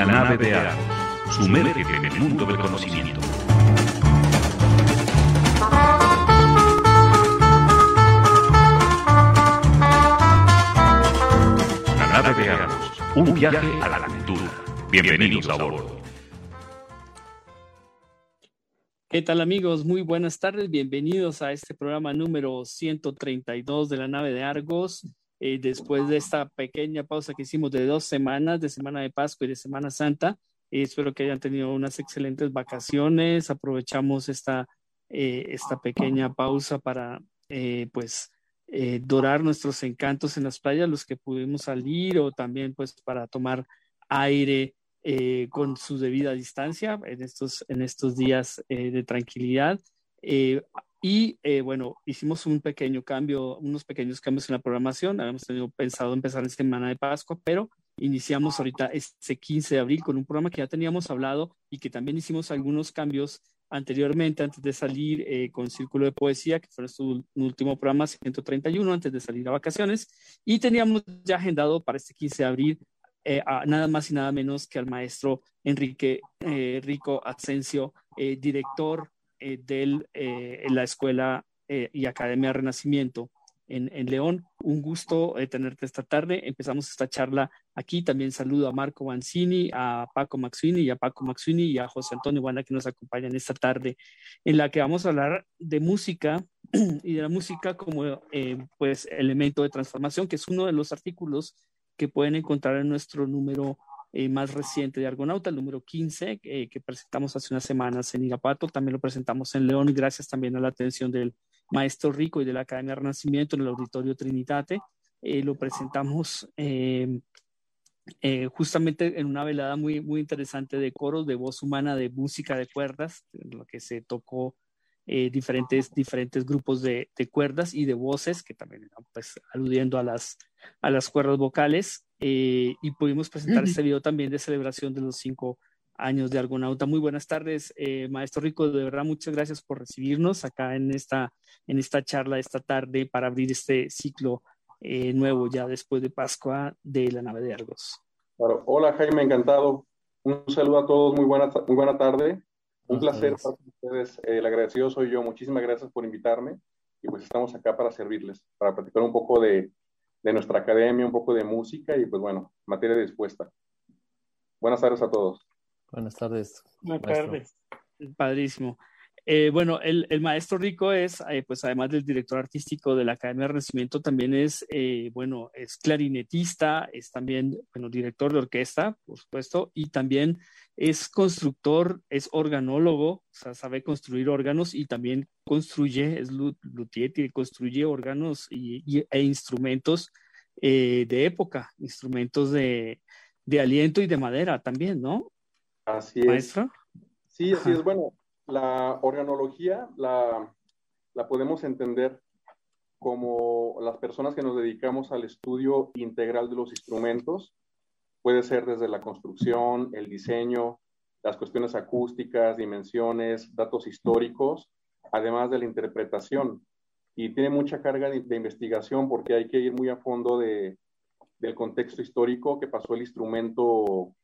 La nave de Argos. Sumérgete en el mundo del conocimiento. La nave de Argos. Un viaje a la aventura. Bienvenidos a bordo. ¿Qué tal amigos? Muy buenas tardes. Bienvenidos a este programa número 132 de la nave de Argos. Eh, después de esta pequeña pausa que hicimos de dos semanas, de Semana de Pascua y de Semana Santa, eh, espero que hayan tenido unas excelentes vacaciones. Aprovechamos esta, eh, esta pequeña pausa para, pues, dorar nuestros encantos en las playas, los que pudimos salir o también, pues, para tomar aire eh, con su debida distancia en estos, en estos días eh, de tranquilidad. Eh, y bueno, hicimos un pequeño cambio, unos pequeños cambios en la programación. Habíamos tenido pensado empezar en Semana de Pascua, pero iniciamos ahorita este 15 de abril con un programa que ya teníamos hablado y que también hicimos algunos cambios anteriormente, antes de salir con Círculo de Poesía, que fue nuestro último programa, 131, antes de salir a vacaciones. Y teníamos ya agendado para este 15 de abril eh, nada más y nada menos que al maestro Enrique eh, Rico Asensio, eh, director de la Escuela y Academia Renacimiento en, en, León. Un gusto tenerte esta tarde. Empezamos esta charla aquí. También saludo a Marco Banzini, a Paco Maxuini y a Paco Maxuini y a José Antonio Guana que nos acompañan esta tarde, en la que vamos a hablar de música y de la música como pues elemento de transformación, que es uno de los artículos que pueden encontrar en nuestro número eh, más reciente de Argonauta, el número 15, eh, que presentamos hace unas semanas en Irapato, también lo presentamos en León, gracias también a la atención del maestro Rico y de la Academia de Renacimiento en el Auditorio Trinitate. Eh, lo presentamos justamente en una velada muy, muy interesante de coros, de voz humana, de música de cuerdas, en lo que se tocó diferentes, diferentes grupos de, de, cuerdas y de voces, que también pues, aludiendo a las a las cuerdas vocales eh, y pudimos presentar este video también de celebración de los cinco años de Argonauta. Muy buenas tardes, eh, maestro Rico, de verdad muchas gracias por recibirnos acá en esta, en esta charla esta tarde para abrir este ciclo eh, nuevo ya después de Pascua de la nave de Argos. Hola Jaime, encantado. Un saludo a todos, muy buena, muy buena tarde. Un placer para ustedes. el agradecido soy yo. Muchísimas gracias por invitarme y pues estamos acá para servirles, para platicar un poco de, de nuestra academia, un poco de música y pues bueno, materia dispuesta. Buenas tardes a todos. Buenas tardes. Buenas tardes. Padrísimo. Eh, bueno, el, el, maestro Rico es, eh, pues además del director artístico de la Academia de Renacimiento, también es, eh, bueno, es clarinetista, es también, bueno, director de orquesta, por supuesto, y también es constructor, es organólogo, o sea, sabe construir órganos y también construye, es luthier construye órganos y, e instrumentos de época, instrumentos de, de, aliento y de madera también, ¿no? Así es. ¿Maestro? Sí, así es. Bueno, la organología la, la podemos entender como las personas que nos dedicamos al estudio integral de los instrumentos. Puede ser desde la construcción, el diseño, las cuestiones acústicas, dimensiones, datos históricos, además de la interpretación. Y tiene mucha carga de, investigación porque hay que ir muy a fondo de, del contexto histórico que pasó el instrumento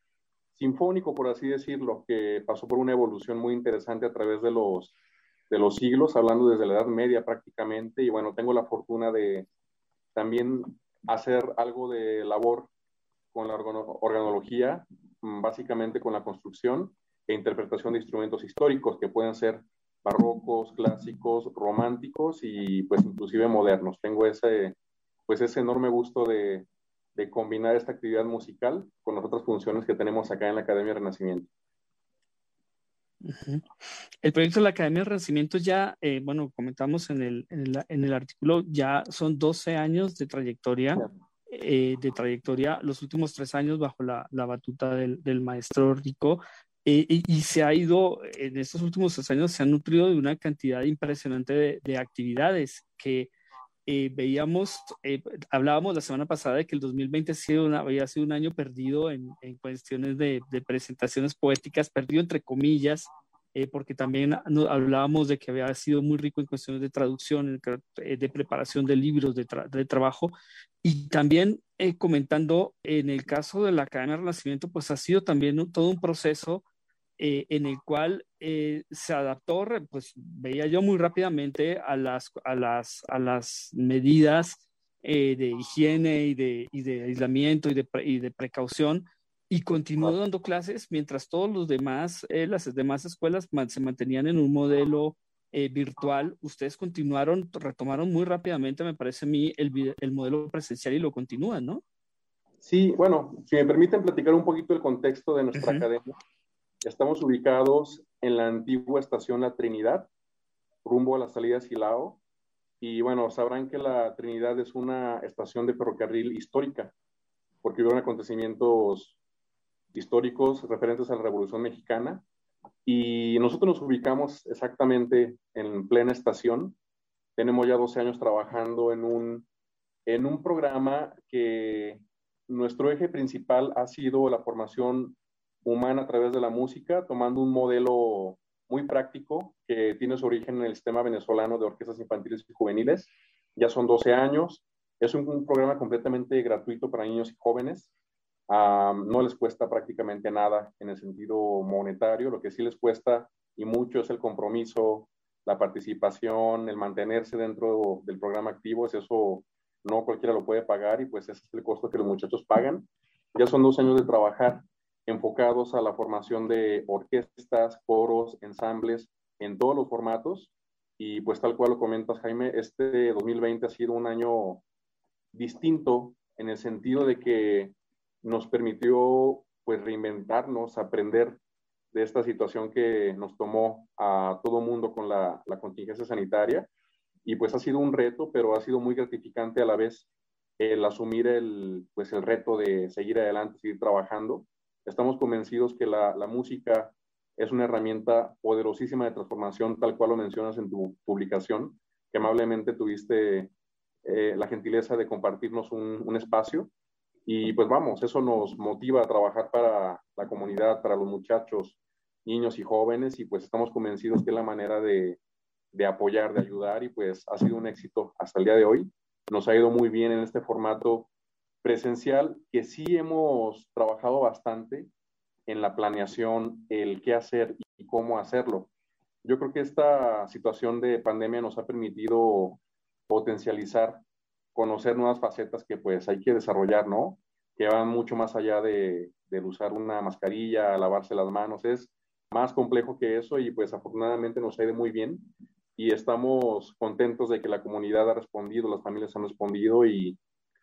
sinfónico, por así decirlo, que pasó por una evolución muy interesante a través de los, de los siglos, hablando desde la Edad Media prácticamente, y bueno, tengo la fortuna de también hacer algo de labor con la organología, mm, básicamente con la construcción e interpretación de instrumentos históricos que pueden ser barrocos, clásicos, románticos y pues inclusive modernos. Tengo ese, pues ese enorme gusto de, de combinar esta actividad musical con las otras funciones que tenemos acá en la Academia Renacimiento. El proyecto de la Academia Renacimiento ya, eh, bueno, comentamos en el, en el, artículo, ya son 12 años de trayectoria, eh, de trayectoria, los últimos tres años bajo la, la batuta del, del, maestro Rico, eh, y, y, se ha ido, en estos últimos tres años, se ha nutrido de una cantidad impresionante de, de actividades que eh, veíamos, eh, hablábamos la semana pasada de que el 2020 ha sido había sido un año perdido en, en cuestiones de, de, presentaciones poéticas, perdido entre comillas, eh, porque también hablábamos de que había sido muy rico en cuestiones de traducción, eh, de preparación de libros, de, trabajo, y también eh, comentando en el caso de la Academia Renacimiento, pues ha sido también todo un proceso en el cual se adaptó, pues veía yo muy rápidamente a las, a las, a las medidas de higiene y de, y de aislamiento y de, y de precaución y continuó dando clases mientras todos los demás, eh, las demás escuelas se mantenían en un modelo eh, virtual. Ustedes continuaron, retomaron muy rápidamente, me parece a mí, el, el modelo presencial y lo continúan, ¿no? Sí, bueno, si me permiten platicar un poquito el contexto de nuestra academia. Estamos ubicados en la antigua estación La Trinidad, rumbo a la salida Silao. Y bueno, sabrán que la Trinidad es una estación de ferrocarril histórica, porque hubo acontecimientos históricos referentes a la Revolución Mexicana. Y nosotros nos ubicamos exactamente en plena estación. Tenemos ya 12 años trabajando en un, en un programa que nuestro eje principal ha sido la formación humana a través de la música, tomando un modelo muy práctico que tiene su origen en el sistema venezolano de orquestas infantiles y juveniles. Ya son 12 años. Es un, un programa completamente gratuito para niños y jóvenes no les cuesta prácticamente nada en el sentido monetario, lo que sí les cuesta y mucho es el compromiso, la participación, el mantenerse dentro del programa activo, es eso no cualquiera lo puede pagar y pues ese es el costo que los muchachos pagan. Ya son dos años de trabajar enfocados a la formación de orquestas, coros, ensambles, en todos los formatos. Y pues tal cual lo comentas, Jaime, este 2020 ha sido un año distinto en el sentido de que nos permitió pues reinventarnos, aprender de esta situación que nos tomó a todo mundo con la, contingencia sanitaria. Y pues ha sido un reto, pero ha sido muy gratificante a la vez el asumir el, pues el reto de seguir adelante, seguir trabajando. Estamos convencidos que la, música es una herramienta poderosísima de transformación, tal cual lo mencionas en tu publicación, que amablemente tuviste eh, la gentileza de compartirnos un, espacio y pues vamos, eso nos motiva a trabajar para la comunidad, para los muchachos, niños y jóvenes, y pues estamos convencidos que la manera de, de apoyar, de ayudar, y pues ha sido un éxito hasta el día de hoy. Nos ha ido muy bien en este formato presencial, que sí hemos trabajado bastante en la planeación, el qué hacer y cómo hacerlo. Yo creo que esta situación de pandemia nos ha permitido potencializar conocer nuevas facetas que pues hay que desarrollar, ¿no? Que van mucho más allá de, usar una mascarilla, lavarse las manos, es más complejo que eso y pues afortunadamente nos ha ido muy bien y estamos contentos de que la comunidad ha respondido, las familias han respondido y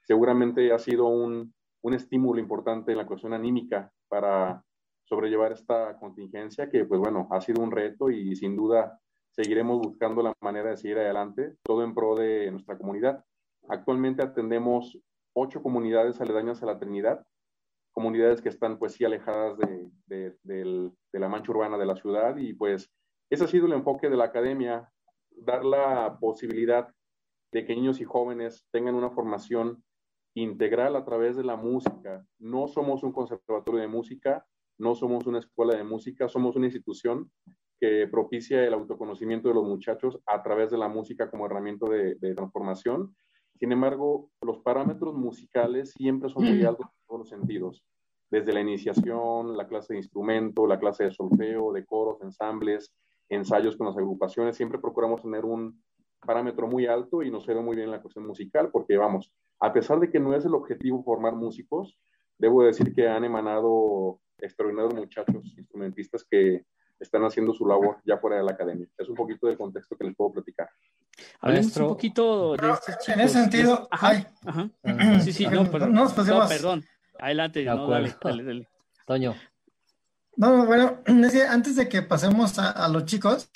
seguramente ha sido un, un estímulo importante en la cuestión anímica para sobrellevar esta contingencia que pues bueno, ha sido un reto y sin duda seguiremos buscando la manera de seguir adelante, todo en pro de nuestra comunidad. Actualmente atendemos ocho comunidades aledañas a la Trinidad, comunidades que están pues sí alejadas de, la mancha urbana de la ciudad y pues ese ha sido el enfoque de la academia, dar la posibilidad de que niños y jóvenes tengan una formación integral a través de la música. No somos un conservatorio de música, no somos una escuela de música, somos una institución que propicia el autoconocimiento de los muchachos a través de la música como herramienta de, de transformación. Sin embargo, los parámetros musicales siempre son muy altos en todos los sentidos, desde la iniciación, la clase de instrumento, la clase de solfeo, de coros, ensambles, ensayos con las agrupaciones, siempre procuramos tener un parámetro muy alto y nos quedó muy bien la cuestión musical, porque vamos, a pesar de que no es el objetivo formar músicos, debo decir que han emanado extraordinarios muchachos instrumentistas que están haciendo su labor ya fuera de la academia. Es un poquito del contexto que les puedo platicar. Hablemos un poquito de estos chicos. En ese sentido, ajá, ajá. Sí, sí, no, perdón. No, perdón. Adelante, no, dale, dale, Toño. No, bueno, antes de que pasemos a, los chicos,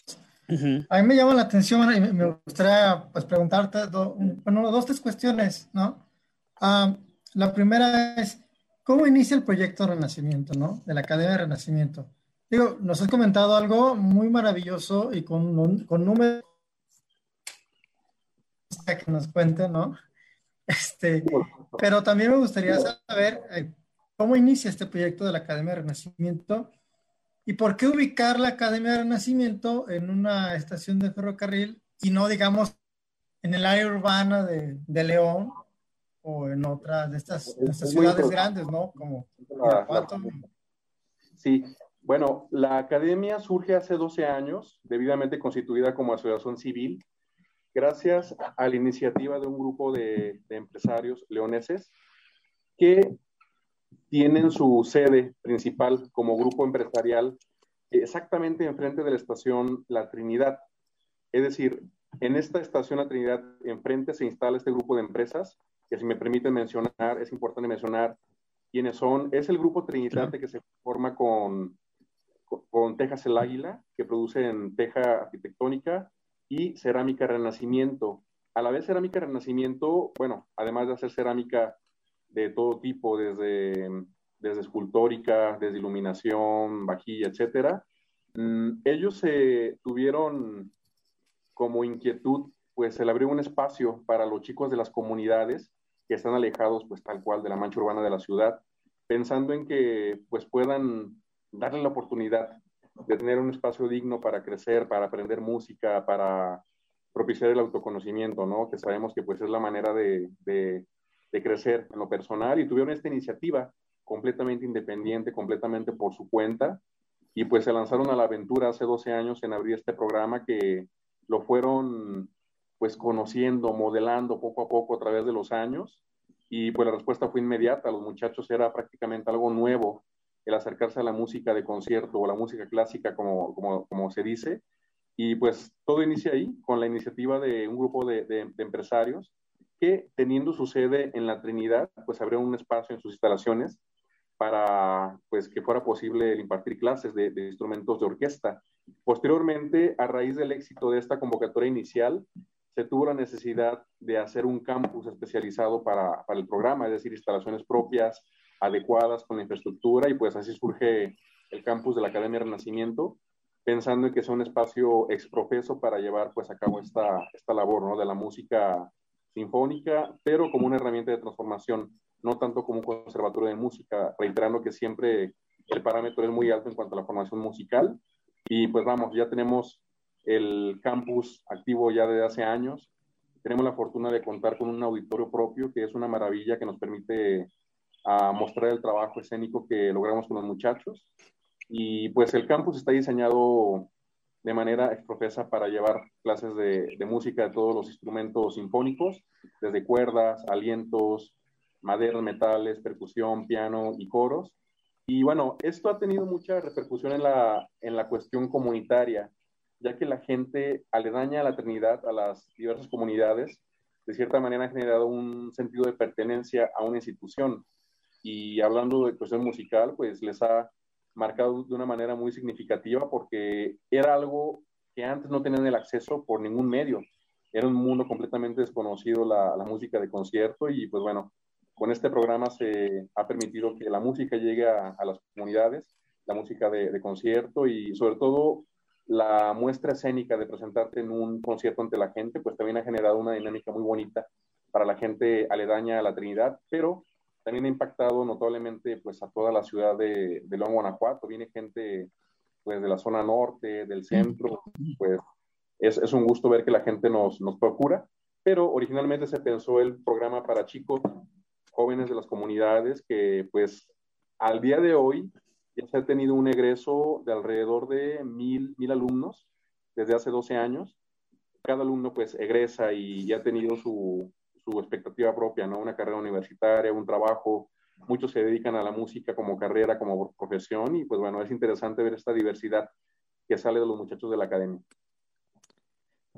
a mí me llama la atención y me gustaría pues, preguntarte bueno, dos, tres cuestiones, ¿no? Ah, la primera es, ¿cómo inicia el proyecto Renacimiento, ¿no? De la Academia de Renacimiento. Digo, nos has comentado algo muy maravilloso y con, con números que nos cuente, ¿no? Este, pero también me gustaría saber eh, cómo inicia este proyecto de la Academia de Renacimiento ¿Y por qué ubicar la Academia de Renacimiento en una estación de ferrocarril y no, digamos, en el área urbana de, de León o en otras de estas, ciudades grandes, ¿no? Como Sí, bueno, la academia surge hace 12 años, debidamente constituida como asociación civil, gracias a la iniciativa de un grupo de, de empresarios leoneses que tienen su sede principal como grupo empresarial exactamente enfrente de la estación La Trinidad. Es decir, en esta estación La Trinidad, enfrente se instala este grupo de empresas, que si me permiten mencionar, es importante mencionar quiénes son. Es el grupo Trinidad que se forma con, con Tejas el Águila, que producen teja arquitectónica, y Cerámica Renacimiento. A la vez Cerámica Renacimiento, bueno, además de hacer cerámica de todo tipo, desde, desde escultórica, desde iluminación, vajilla, etcétera, mm, ellos se tuvieron como inquietud, pues el abrir un espacio para los chicos de las comunidades que están alejados, pues tal cual, de la mancha urbana de la ciudad, pensando en que pues puedan darle la oportunidad de tener un espacio digno para crecer, para aprender música, para propiciar el autoconocimiento, ¿no? Que sabemos que pues es la manera de, de, de crecer en lo personal y tuvieron esta iniciativa completamente independiente, completamente por su cuenta. Y pues se lanzaron a la aventura hace 12 años en abrir este programa que lo fueron pues conociendo, modelando poco a poco a través de los años. Y pues la respuesta fue inmediata, los muchachos era prácticamente algo nuevo el acercarse a la música de concierto o la música clásica como, como, como se dice. Y pues todo inicia ahí con la iniciativa de un grupo de, de, empresarios que teniendo su sede en la Trinidad pues abrieron un espacio en sus instalaciones para pues que fuera posible impartir clases de, de instrumentos de orquesta. Posteriormente, a raíz del éxito de esta convocatoria inicial, se tuvo la necesidad de hacer un campus especializado para, para, el programa, es decir, instalaciones propias, adecuadas con la infraestructura, y pues así surge el campus de la Academia Renacimiento, pensando en que sea un espacio exprofeso para llevar pues a cabo esta, esta labor ¿no? de la música sinfónica, pero como una herramienta de transformación, no tanto como un conservatorio de música, reiterando que siempre el parámetro es muy alto en cuanto a la formación musical. Y pues vamos, ya tenemos el campus activo ya desde hace años. Tenemos la fortuna de contar con un auditorio propio, que es una maravilla que nos permite a mostrar el trabajo escénico que logramos con los muchachos. Y pues el campus está diseñado de manera exprofesa para llevar clases de, música de todos los instrumentos sinfónicos, desde cuerdas, alientos, maderas, metales, percusión, piano y coros. Y bueno, esto ha tenido mucha repercusión en la, en la cuestión comunitaria ya que la gente aledaña a la Trinidad, a las diversas comunidades, de cierta manera ha generado un sentido de pertenencia a una institución. Y hablando de cuestión musical, pues les ha marcado de una manera muy significativa porque era algo que antes no tenían el acceso por ningún medio. Era un mundo completamente desconocido la, la música de concierto y pues bueno, con este programa se ha permitido que la música llegue a, a las comunidades, la música de, de concierto y sobre todo la muestra escénica de presentarte en un concierto ante la gente, pues también ha generado una dinámica muy bonita para la gente aledaña a la Trinidad, pero también ha impactado notablemente pues a toda la ciudad de, de León, Guanajuato. Viene gente pues de la zona norte, del centro, pues es, es un gusto ver que la gente nos, nos procura, pero originalmente se pensó el programa para chicos jóvenes de las comunidades que pues al día de hoy ya se ha tenido un egreso de alrededor de mil, mil alumnos desde hace 12 años. Cada alumno pues egresa y ya ha tenido su, su expectativa propia, ¿no? Una carrera universitaria, un trabajo. Muchos se dedican a la música como carrera, como profesión y pues bueno, es interesante ver esta diversidad que sale de los muchachos de la academia.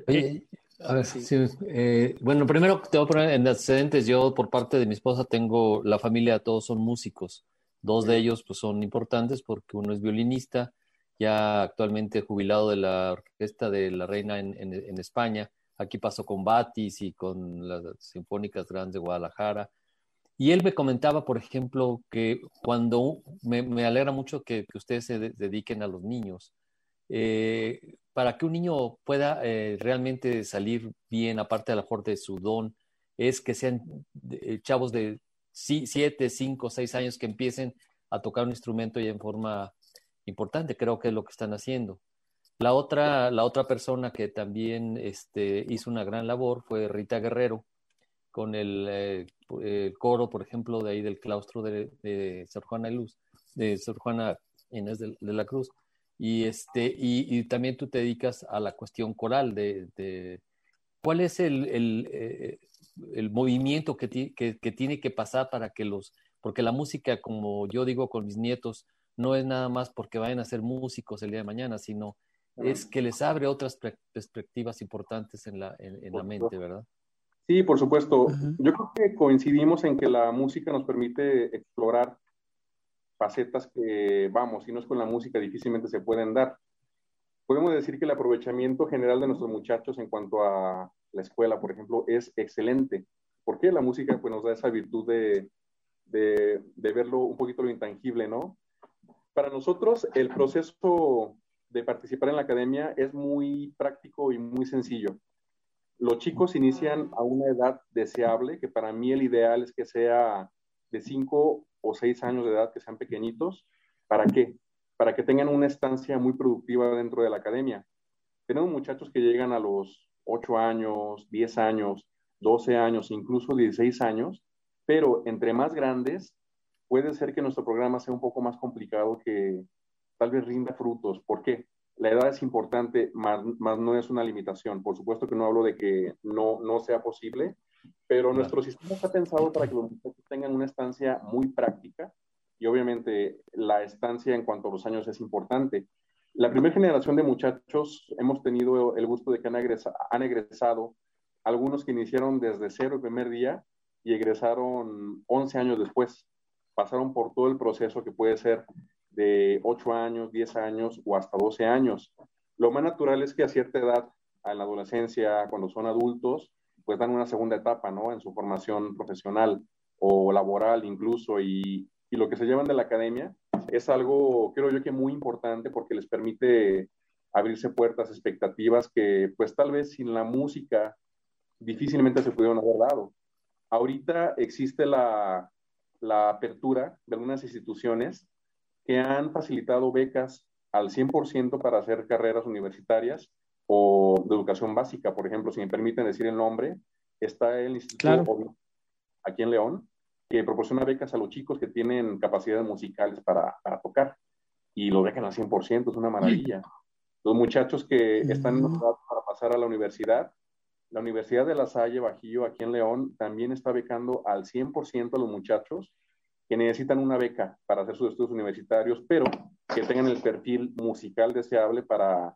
Oye, a ver, sí. Sí, eh, bueno, primero te voy a poner en antecedentes. Yo, por parte de mi esposa, tengo la familia, todos son músicos. Dos de ellos pues, son importantes porque uno es violinista, ya actualmente jubilado de la Orquesta de la Reina en, en, en España. Aquí pasó con Batis y con las Sinfónicas Grandes de Guadalajara. Y él me comentaba, por ejemplo, que cuando me, alegra mucho que, ustedes se de, dediquen a los niños, eh, para que un niño pueda eh, realmente salir bien, aparte a lo mejor de su don, es que sean eh, chavos de siete, cinco, seis años que empiecen a tocar un instrumento ya en forma importante, creo que es lo que están haciendo. La otra, la otra persona que también este, hizo una gran labor fue Rita Guerrero, con el, eh, coro, por ejemplo, de ahí del claustro de, de Sor Juana Luz, de Sor Juana Inés de, la Cruz. Y, este, y, también tú te dedicas a la cuestión coral de, cuál es el, el, eh, el movimiento que, que, que, tiene que pasar para que los, porque la música, como yo digo con mis nietos, no es nada más porque vayan a ser músicos el día de mañana, sino es que les abre otras perspectivas importantes en la, en, la mente, ¿verdad? Sí, por supuesto. Yo creo que coincidimos en que la música nos permite explorar facetas que, vamos, si no es con la música, difícilmente se pueden dar. Podemos decir que el aprovechamiento general de nuestros muchachos en cuanto a la escuela, por ejemplo, es excelente. porque La música pues, nos da esa virtud de, de, de verlo un poquito lo intangible, ¿no? Para nosotros, el proceso de participar en la academia es muy práctico y muy sencillo. Los chicos inician a una edad deseable, que para mí el ideal es que sea de 5 o 6 años de edad, que sean pequeñitos. ¿Para qué? Para que tengan una estancia muy productiva dentro de la academia. Tenemos muchachos que llegan a los 8 años, 10 años, 12 años, incluso 16 años, pero entre más grandes, puede ser que nuestro programa sea un poco más complicado que, tal vez rinda frutos. ¿Por qué? La edad es importante, más, no es una limitación. Por supuesto que no hablo de que no, no sea posible, pero nuestro sistema está pensado para que los muchachos tengan una estancia muy práctica y obviamente la estancia en cuanto a los años es importante. La primera generación de muchachos hemos tenido el gusto de que han, han egresado algunos que iniciaron desde cero el primer día y egresaron 11 años después. Pasaron por todo el proceso que puede ser de 8 años, 10 años o hasta 12 años. Lo más natural es que a cierta edad, en la adolescencia, cuando son adultos, pues dan una segunda etapa, ¿no? En su formación profesional o laboral incluso y, y lo que se llevan de la academia es algo, creo yo que muy importante porque les permite abrirse puertas, expectativas que pues tal vez sin la música difícilmente se pudieron haber dado. Ahorita existe la, la apertura de algunas instituciones que han facilitado becas al 100% para hacer carreras universitarias o de educación básica, por ejemplo, si me permiten decir el nombre, está el Instituto aquí en León, que proporciona becas a los chicos que tienen capacidades musicales para, para tocar y lo becan al 100%, es una maravilla. Los muchachos que están en mm. para pasar a la universidad, la Universidad de La Salle Bajillo aquí en León también está becando al 100% a los muchachos que necesitan una beca para hacer sus estudios universitarios, pero que tengan el perfil musical deseable para,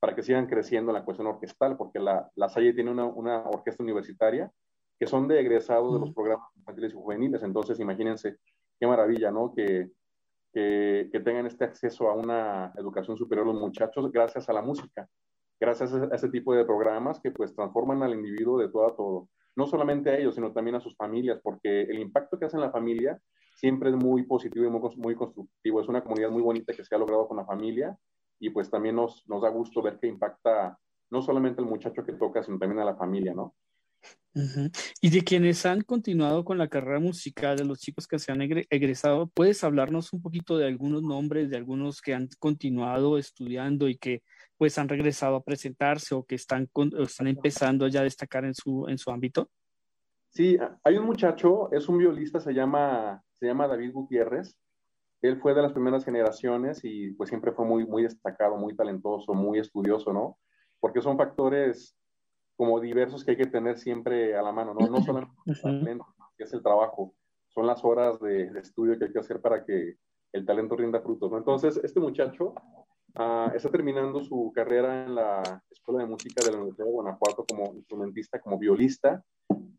para que sigan creciendo en la cuestión orquestal, porque la, la Salle tiene una, una, orquesta universitaria que son de egresados de los programas infantiles y juveniles. Entonces, imagínense qué maravilla, ¿no? Que, que, que, tengan este acceso a una educación superior los muchachos gracias a la música, gracias a ese tipo de programas que pues transforman al individuo de todo a todo. No solamente a ellos, sino también a sus familias, porque el impacto que hace en la familia siempre es muy positivo y muy, constructivo. Es una comunidad muy bonita que se ha logrado con la familia y pues también nos, nos da gusto ver que impacta no solamente al muchacho que toca, sino también a la familia, ¿no? Y de quienes han continuado con la carrera musical, de los chicos que se han egresado, ¿puedes hablarnos un poquito de algunos nombres, de algunos que han continuado estudiando y que pues han regresado a presentarse o que están, están empezando ya a destacar en su, en su ámbito? Sí, hay un muchacho, es un violista, se llama, se llama David Gutiérrez. Él fue de las primeras generaciones y pues siempre fue muy, muy destacado, muy talentoso, muy estudioso, ¿no? Porque son factores como diversos que hay que tener siempre a la mano, ¿no? No solamente el talento, que es el trabajo, son las horas de, estudio que hay que hacer para que el talento rinda frutos, ¿no? Entonces, este muchacho uh, está terminando su carrera en la Escuela de Música de la Universidad de Guanajuato como instrumentista, como violista,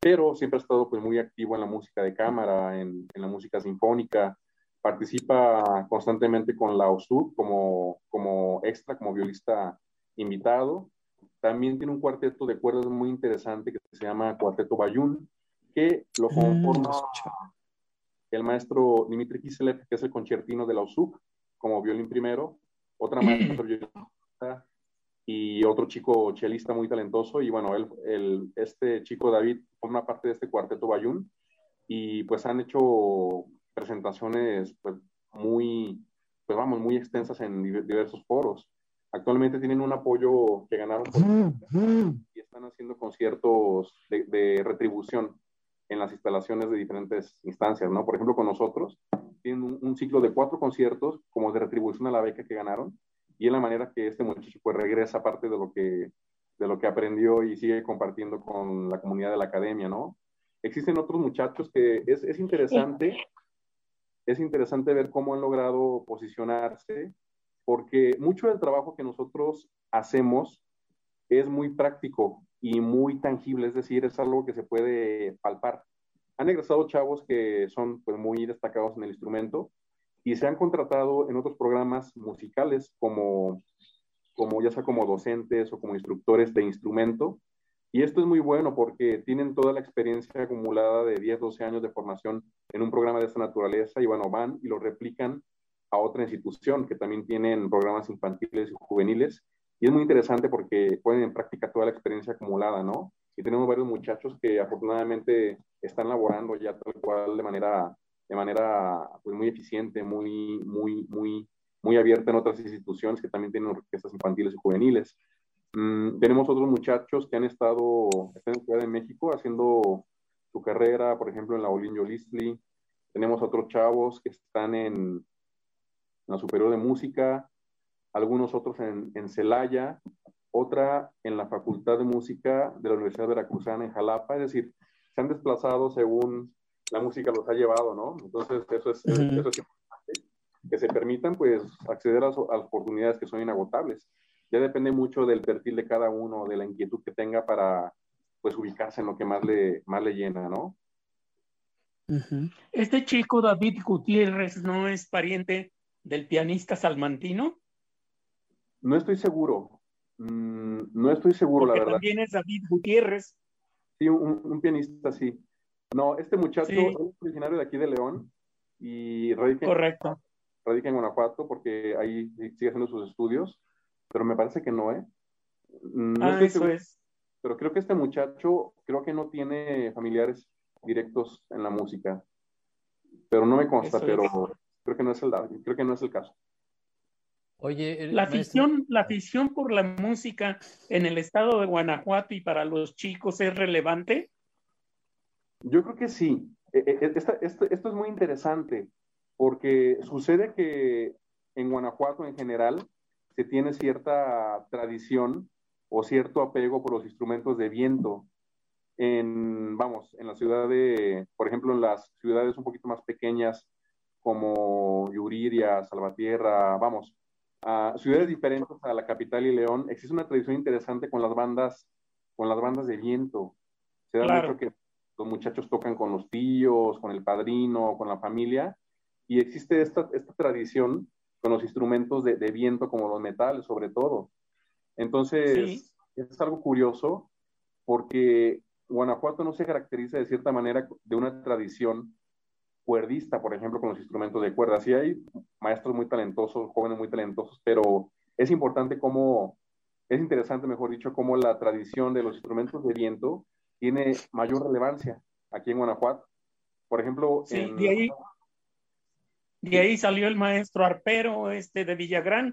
pero siempre ha estado pues muy activo en la música de cámara, en, en la música sinfónica, participa constantemente con la OSUD como, como extra, como violista invitado. También tiene un cuarteto de cuerdas muy interesante que se llama Cuarteto Bayún, que lo mm, conforma el maestro Dimitri Kiselev, que es el concertino de la OSUC, como violín primero, otra maestra y otro chico chelista muy talentoso. Y bueno, el, este chico David forma parte de este cuarteto Bayún y pues han hecho presentaciones pues, muy, pues vamos, muy extensas en diversos foros. Actualmente tienen un apoyo que ganaron y están haciendo conciertos de, retribución en las instalaciones de diferentes instancias, ¿no? Por ejemplo, con nosotros tienen un, ciclo de cuatro conciertos como de retribución a la beca que ganaron y en la manera que este muchacho pues regresa parte de lo que de lo que aprendió y sigue compartiendo con la comunidad de la academia, ¿no? Existen otros muchachos que es, es interesante, es interesante ver cómo han logrado posicionarse porque mucho del trabajo que nosotros hacemos es muy práctico y muy tangible, es decir, es algo que se puede palpar. Han egresado chavos que son pues, muy destacados en el instrumento y se han contratado en otros programas musicales como, como ya sea como docentes o como instructores de instrumento. Y esto es muy bueno porque tienen toda la experiencia acumulada de 10, 12 años de formación en un programa de esta naturaleza y bueno, van y lo replican a otra institución que también tienen programas infantiles y juveniles. Y es muy interesante porque ponen en práctica toda la experiencia acumulada, ¿no? Y tenemos varios muchachos que afortunadamente están laborando ya tal cual de manera, de manera pues, muy eficiente, muy, muy, muy, muy abierta en otras instituciones que también tienen orquestas infantiles y juveniles. Mm, tenemos otros muchachos que han estado están en Ciudad de México haciendo su carrera, por ejemplo, en la Olinjo Listli. Tenemos otros chavos que están en, la Superior de Música, algunos otros en, en Celaya, otra en la Facultad de Música de la Universidad Veracruzana en Jalapa, es decir, se han desplazado según la música los ha llevado, ¿no? Entonces, eso es, eso es importante, que se permitan, pues, acceder a, a, las oportunidades que son inagotables. Ya depende mucho del perfil de cada uno, de la inquietud que tenga para, pues, ubicarse en lo que más le, más le llena, ¿no? Este chico David Gutiérrez no es pariente del pianista salmantino? No estoy seguro. Mm, no estoy seguro, la verdad. También es David Gutiérrez. Sí, un, pianista, sí. No, este muchacho es originario de aquí de León y radica, Correcto. radica en Guanajuato porque ahí sigue haciendo sus estudios, pero me parece que no, ¿eh? No ah, eso es. Pero creo que este muchacho, creo que no tiene familiares directos en la música. Pero no me consta, pero Creo que no es el, creo que no es el caso. Oye, la afición, la afición por la música en el estado de Guanajuato y para los chicos es relevante. Yo creo que sí. E, e, e, esto, esto, es muy interesante porque sucede que en Guanajuato en general se tiene cierta tradición o cierto apego por los instrumentos de viento. En, vamos, en la ciudad de, por ejemplo, en las ciudades un poquito más pequeñas como Yuriria, Salvatierra, vamos, a ciudades diferentes a la capital y León, existe una tradición interesante con las bandas, con las bandas de viento. Se da mucho que los muchachos tocan con los tíos, con el padrino, con la familia, y existe esta, esta tradición con los instrumentos de, de, viento, como los metales, sobre todo. Entonces, es algo curioso porque Guanajuato no se caracteriza de cierta manera de una tradición cuerdista, por ejemplo, con los instrumentos de cuerda. Sí hay maestros muy talentosos, jóvenes muy talentosos, pero es importante cómo, es interesante, mejor dicho, cómo la tradición de los instrumentos de viento tiene mayor relevancia aquí en Guanajuato. Por ejemplo, sí, de, ahí, de ahí salió el maestro arpero este de Villagrán.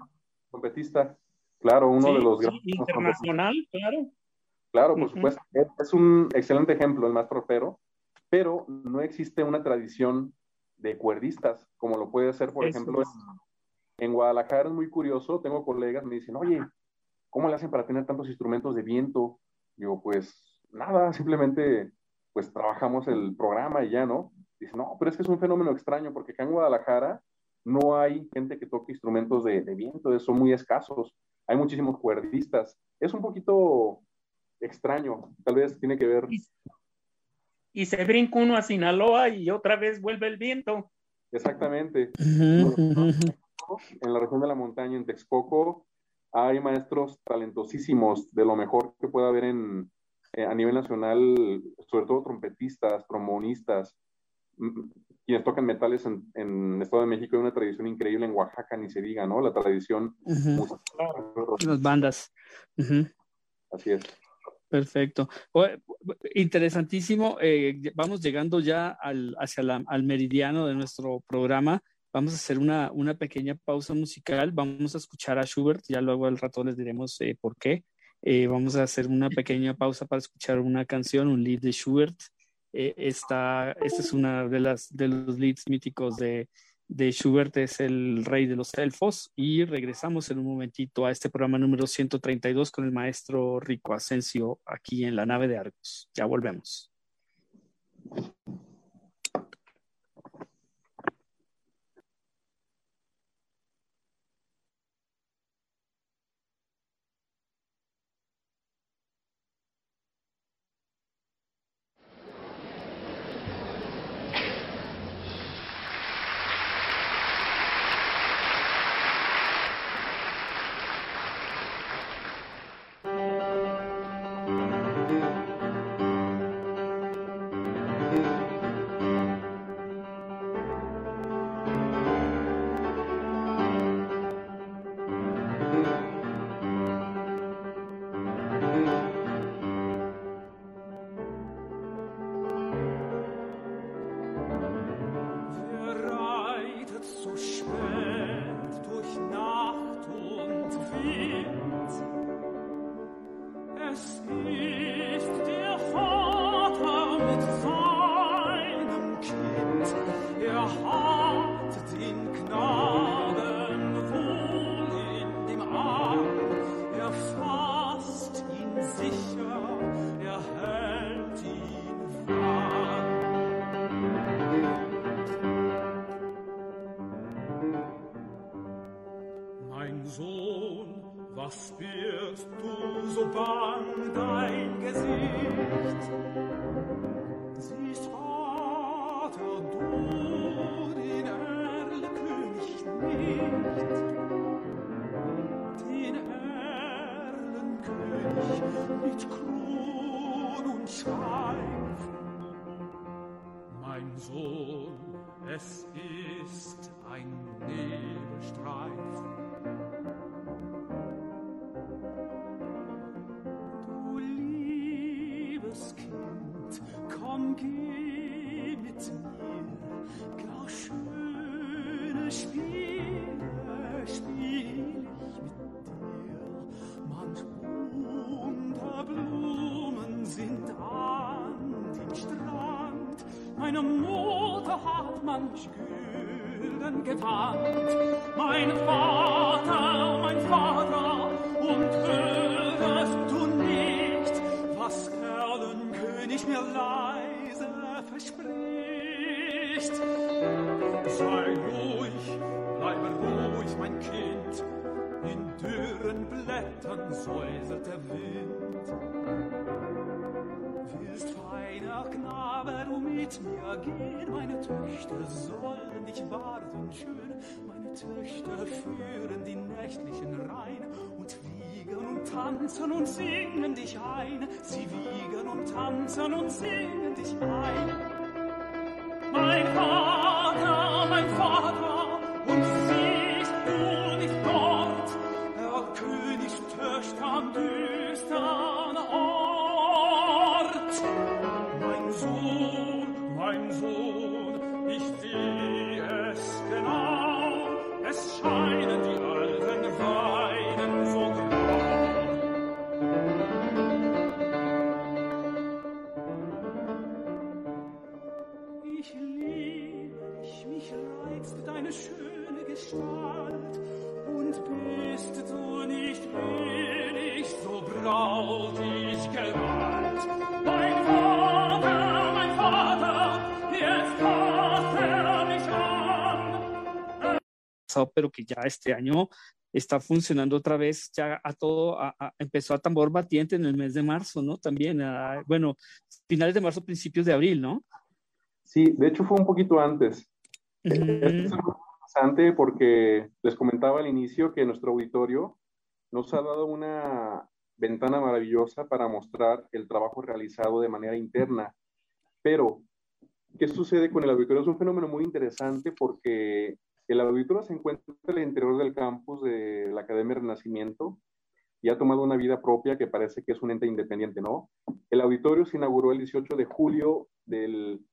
Trompetista, claro, uno de los sí, internacional, claro. Claro, por supuesto. Es, un excelente ejemplo el maestro arpero pero no existe una tradición de cuerdistas, como lo puede ser, por ejemplo, en, Guadalajara es muy curioso, tengo colegas me dicen, oye, ¿cómo le hacen para tener tantos instrumentos de viento? Digo, pues nada, simplemente pues trabajamos el programa y ya, ¿no? Dice, no, pero es que es un fenómeno extraño porque acá en Guadalajara no hay gente que toque instrumentos de, de viento, son muy escasos. Hay muchísimos cuerdistas. Es un poquito extraño, tal vez tiene que ver y se brinca uno a Sinaloa y otra vez vuelve el viento. Exactamente. En la región de la montaña, en Texcoco, hay maestros talentosísimos, de lo mejor que pueda haber en, eh, a nivel nacional, sobre todo trompetistas, trombonistas, mm, quienes tocan metales en, el Estado de México. Hay una tradición increíble en Oaxaca, ni se diga, ¿no? La tradición. Las bandas. Así es. Perfecto. Interesantísimo. Eh, vamos llegando ya al, hacia el al meridiano de nuestro programa. Vamos a hacer una, una pequeña pausa musical. Vamos a escuchar a Schubert. Ya luego al rato les diremos eh, por qué. Eh, vamos a hacer una pequeña pausa para escuchar una canción, un lead de Schubert. Eh, esta, esta es una de, las, de los leads míticos de, de Schubert, es el rey de los elfos. Y regresamos en un momentito a este programa número 132 con el maestro Rico Asensio aquí en la nave de Argos. Ya volvemos. goodbye. manch Gülden gewandt. Mein Vater, oh mein Vater, und hörst du nicht, was Erlenkönig mir leise verspricht? Sei ruhig, bleibe ruhig, mein Kind, in dürren Blättern säuselt der Wind. Willst feiner Knabe du mit mir gehen? Tanzen und singen dich ein. Sie wiegen und tanzen und singen dich ein. Mein Vater, mein Vater, und siehst du nicht dort, der Königstöchter am düstern Ort? Mein Sohn, mein Sohn, Yes. Pero que ya este año está funcionando otra vez, ya a todo, empezó a tambor batiente en el mes de marzo, ¿no? También, bueno, finales de marzo, principios de abril, ¿no? Sí, de hecho fue un poquito antes. Es interesante porque les comentaba al inicio que nuestro auditorio nos ha dado una ventana maravillosa para mostrar el trabajo realizado de manera interna. Pero, ¿qué sucede con el auditorio? Es un fenómeno muy interesante porque el auditorio se encuentra en el interior del campus de la Academia Renacimiento y ha tomado una vida propia que parece que es un ente independiente, ¿no? El auditorio se inauguró el 18 de julio del,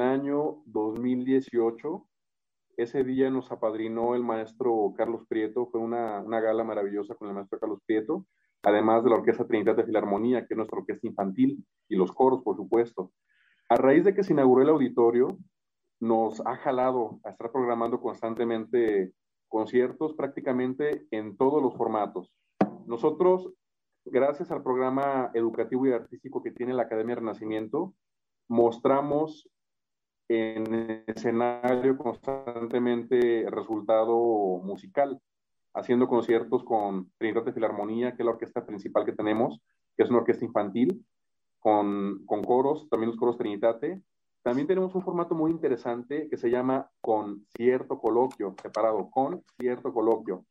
año 2018 Ese día nos apadrinó el maestro Carlos Prieto, fue una, una gala maravillosa con el maestro Carlos Prieto, además de la Orquesta Trinidad de Filarmonía, que es nuestra orquesta infantil, y los coros, por supuesto. A raíz de que se inauguró el auditorio, nos ha jalado a estar programando constantemente conciertos prácticamente en todos los formatos. Nosotros, gracias al programa educativo y artístico que tiene la Academia Renacimiento, mostramos en escenario constantemente resultado musical, haciendo conciertos con Trinidad de Filarmonía, que es la orquesta principal que tenemos, que es una orquesta infantil, con, con coros, también los coros Trinitate. También tenemos un formato muy interesante que se llama concierto coloquio, separado, con cierto coloquio.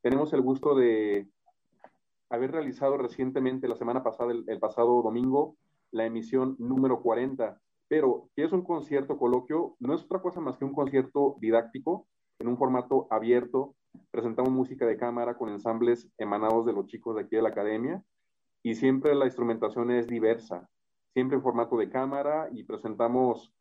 Tenemos el gusto de haber realizado recientemente, la semana pasada, el, pasado domingo, la emisión número 40 pero que es un concierto coloquio, no es otra cosa más que un concierto didáctico en un formato abierto. Presentamos música de cámara con ensambles emanados de los chicos de aquí de la academia y siempre la instrumentación es diversa, siempre en formato de cámara y presentamos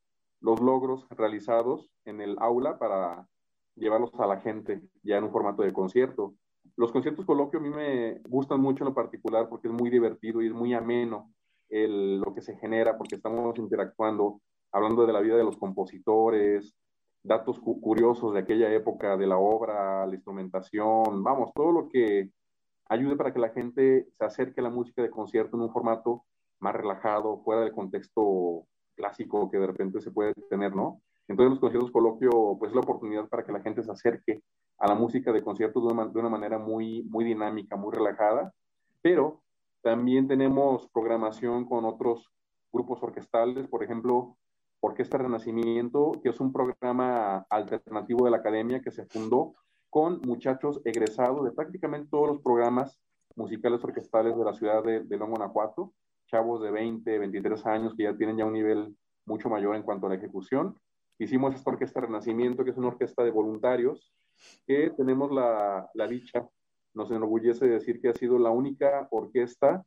los logros realizados en el aula para llevarlos a la gente ya en un formato de concierto. Los conciertos coloquio a mí me gustan mucho en lo particular porque es muy divertido y es muy ameno el, lo que se genera, porque estamos interactuando, hablando de la vida de los compositores, datos cu curiosos de aquella época de la obra, la instrumentación, vamos, todo lo que ayude para que la gente se acerque a la música de concierto en un formato más relajado, fuera del contexto clásico que de repente se puede tener, ¿no? Entonces los conciertos coloquio, pues es la oportunidad para que la gente se acerque a la música de concierto de una, manera muy, muy dinámica, muy relajada, pero también tenemos programación con otros grupos orquestales, por ejemplo, Orquesta Renacimiento, que es un programa alternativo de la academia que se fundó con muchachos egresados de prácticamente todos los programas musicales orquestales de la ciudad de, de León, chavos de 20, 23 años que ya tienen ya un nivel mucho mayor en cuanto a la ejecución. Hicimos esta Orquesta Renacimiento, que es una orquesta de voluntarios, que tenemos la, la dicha nos enorgullece decir que ha sido la única orquesta,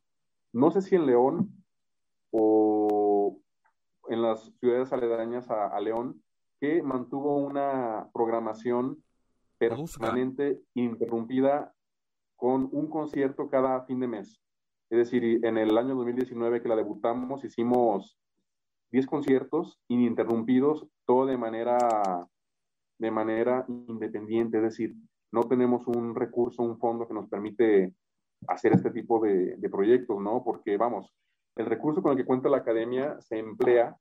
no sé si en León o en las ciudades aledañas a, a León, que mantuvo una programación permanente, interrumpida, con un concierto cada fin de mes. Es decir, en el año 2019 que la debutamos, hicimos 10 conciertos ininterrumpidos, todo de manera, de manera independiente. Es decir, no tenemos un recurso, un fondo que nos permite hacer este tipo de, proyectos, ¿no? Porque, vamos, el recurso con el que cuenta la academia se emplea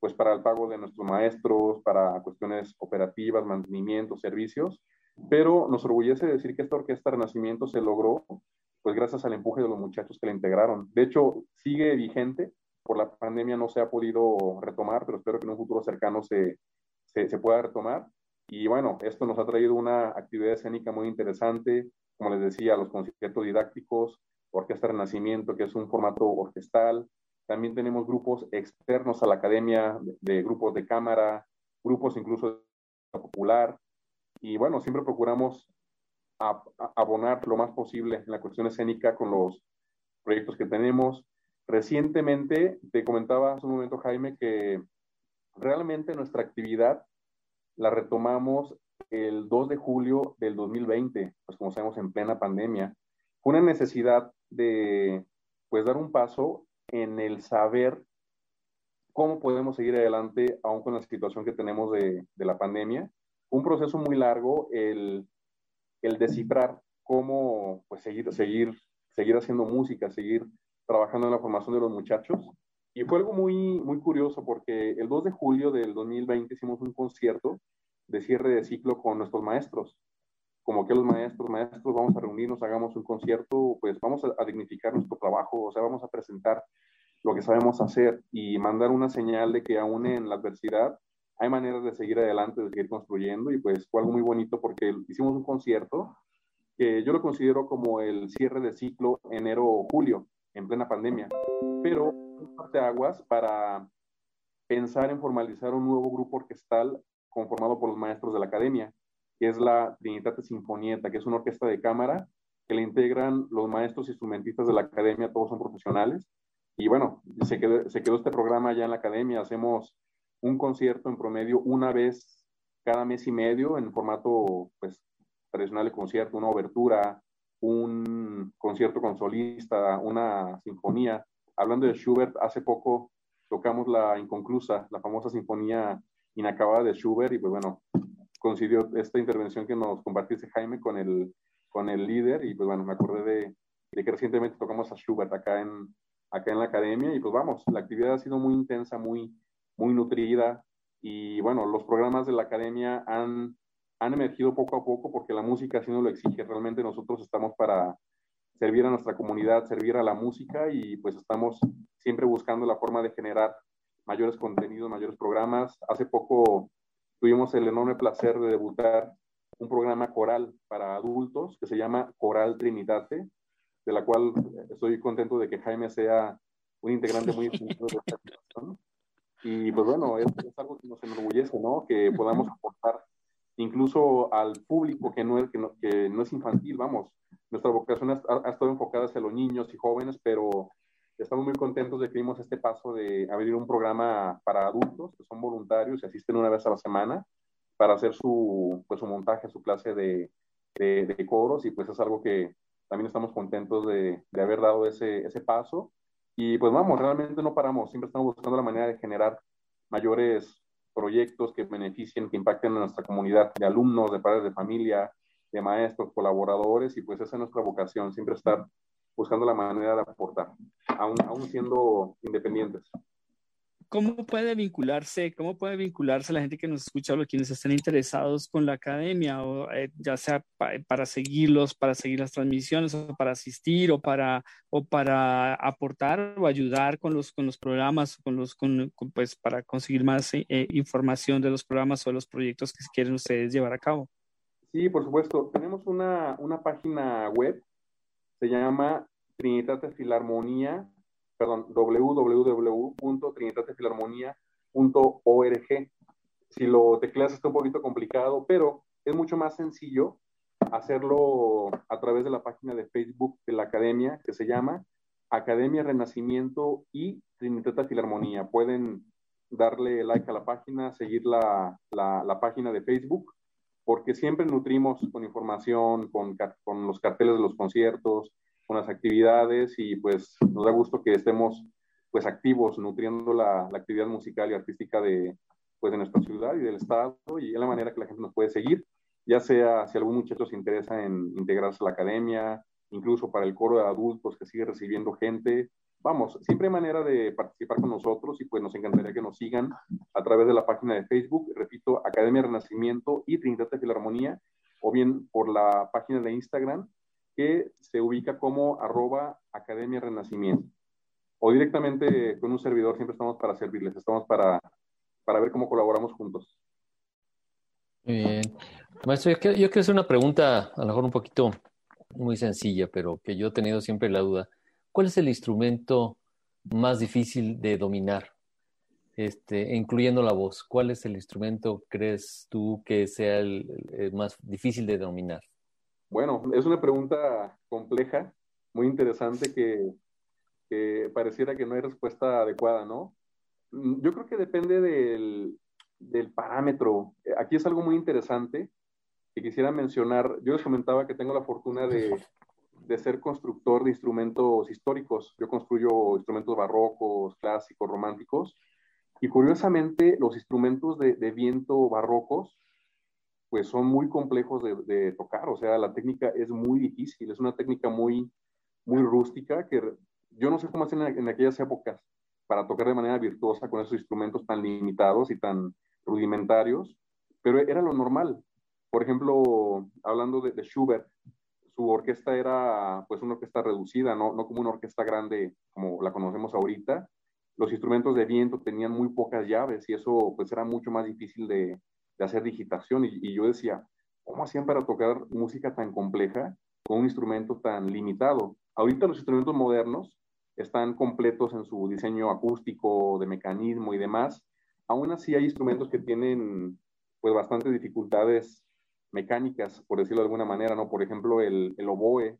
pues para el pago de nuestros maestros, para cuestiones operativas, mantenimiento, servicios, pero nos orgullece decir que esta orquesta Renacimiento se logró pues gracias al empuje de los muchachos que la integraron. De hecho, sigue vigente, por la pandemia no se ha podido retomar, pero espero que en un futuro cercano se, se, pueda retomar. Y bueno, esto nos ha traído una actividad escénica muy interesante, como les decía, los conciertos didácticos, Orquesta Renacimiento, que es un formato orquestal. También tenemos grupos externos a la academia, de, de grupos de cámara, grupos incluso popular. Y bueno, siempre procuramos a, a abonar lo más posible en la cuestión escénica con los proyectos que tenemos. Recientemente, te comentaba hace un momento, Jaime, que realmente nuestra actividad la retomamos el 2 de julio del 2020, pues como sabemos en plena pandemia. Fue una necesidad de pues dar un paso en el saber cómo podemos seguir adelante aún con la situación que tenemos de, de la pandemia. Un proceso muy largo el, el descifrar cómo pues seguir, seguir, seguir haciendo música, seguir trabajando en la formación de los muchachos. Y fue algo muy, muy curioso porque el 2 de julio del 2020 hicimos un concierto de cierre de ciclo con nuestros maestros. Como que los maestros, maestros, vamos a reunirnos, hagamos un concierto, pues vamos a, a dignificar nuestro trabajo, o sea, vamos a presentar lo que sabemos hacer y mandar una señal de que aún en la adversidad hay maneras de seguir adelante, de seguir construyendo y pues fue algo muy bonito porque hicimos un concierto que yo lo considero como el cierre de ciclo enero-julio en plena pandemia, pero de aguas para pensar en formalizar un nuevo grupo orquestal conformado por los maestros de la academia, que es la Trinitate Sinfonieta, que es una orquesta de cámara que le integran los maestros instrumentistas de la academia, todos son profesionales. Y bueno, se quedó, se quedó este programa ya en la academia, hacemos un concierto en promedio una vez cada mes y medio en formato pues, tradicional de concierto, una obertura, un concierto con solista, una sinfonía. Hablando de Schubert, hace poco tocamos la inconclusa, la famosa sinfonía inacabada de Schubert y pues bueno, coincidió esta intervención que nos compartiste Jaime con el, con el líder y pues bueno, me acordé de, que recientemente tocamos a Schubert acá en, acá en la academia y pues vamos, la actividad ha sido muy intensa, muy, muy nutrida y bueno, los programas de la academia han, han emergido poco a poco porque la música así nos lo exige. Realmente nosotros estamos para servir a nuestra comunidad, servir a la música y pues estamos siempre buscando la forma de generar mayores contenidos, mayores programas. Hace poco tuvimos el enorme placer de debutar un programa coral para adultos que se llama Coral Trinitate, de la cual estoy contento de que Jaime sea un integrante muy de esta Y pues bueno, es, es, algo que nos enorgullece, ¿no? Que podamos aportar incluso al público que no es, que no, que no es infantil, vamos. Nuestra vocación ha, ha, estado enfocada hacia los niños y jóvenes, pero estamos muy contentos de que dimos este paso de abrir un programa para adultos que son voluntarios y asisten una vez a la semana para hacer su, pues, su montaje, su clase de, de, de coros y pues es algo que también estamos contentos de, de haber dado ese, ese paso. Y pues vamos, realmente no paramos, siempre estamos buscando la manera de generar mayores proyectos que beneficien, que impacten a nuestra comunidad de alumnos, de padres de familia, de maestros, colaboradores, y pues esa es nuestra vocación, siempre estar buscando la manera de aportar, aún, aún siendo independientes. ¿Cómo puede vincularse, cómo puede vincularse la gente que nos escucha o quienes estén interesados con la academia, o eh, ya sea pa, para seguirlos, para seguir las transmisiones, o para asistir, o para, o para aportar o ayudar con los, con los programas, con los, con, con, pues para conseguir más eh, información de los programas o de los proyectos que quieren ustedes llevar a cabo? Sí, por supuesto. Tenemos una, una página web, se llama Trinitate Filarmonía perdón, www.trinitatefilarmonía.org. Si lo tecleas está un poquito complicado, pero es mucho más sencillo hacerlo a través de la página de Facebook de la academia que se llama Academia Renacimiento y Trinitata Filarmonía. Pueden darle like a la página, seguir la, la, la página de Facebook, porque siempre nutrimos con información, con, con los carteles de los conciertos, con las actividades y pues nos da gusto que estemos pues activos nutriendo la, la, actividad musical y artística de, pues, de nuestra ciudad y del estado y es la manera que la gente nos puede seguir, ya sea si algún muchacho se interesa en integrarse a la academia, incluso para el coro de adultos que sigue recibiendo gente. Vamos, siempre hay manera de participar con nosotros y pues nos encantaría que nos sigan a través de la página de Facebook, repito, Academia Renacimiento y Trinidad de Filarmonía, o bien por la página de Instagram, que se ubica como arroba Academia Renacimiento. O directamente con un servidor, siempre estamos para servirles, estamos para, para ver cómo colaboramos juntos. Muy bien. Maestro, yo quiero, hacer una pregunta, a lo mejor un poquito muy sencilla, pero que yo he tenido siempre la duda. ¿Cuál es el instrumento más difícil de dominar? Este, incluyendo la voz. ¿Cuál es el instrumento, crees tú, que sea el más difícil de dominar? Bueno, es una pregunta compleja, muy interesante que, pareciera que no hay respuesta adecuada, ¿no? Mm, yo creo que depende del, del, parámetro. Aquí es algo muy interesante que quisiera mencionar. Yo les comentaba que tengo la fortuna de, de ser constructor de instrumentos históricos. Yo construyo instrumentos barrocos, clásicos, románticos. Y curiosamente, los instrumentos de, de viento barrocos pues son muy complejos de, tocar, o sea, la técnica es muy difícil, es una técnica muy, muy rústica que yo no sé cómo hacen en, en aquellas épocas para tocar de manera virtuosa con esos instrumentos tan limitados y tan rudimentarios, pero era lo normal. Por ejemplo, hablando de, de Schubert, su orquesta era pues una orquesta reducida, no, no como una orquesta grande como la conocemos ahorita. Los instrumentos de viento tenían muy pocas llaves y eso pues era mucho más difícil de, de hacer digitación y, yo decía, ¿cómo hacían para tocar música tan compleja con un instrumento tan limitado? Ahorita los instrumentos modernos están completos en su diseño acústico, de mecanismo y demás. Aún así hay instrumentos que tienen pues bastantes dificultades mecánicas, por decirlo de alguna manera, ¿no? Por ejemplo, el, oboe,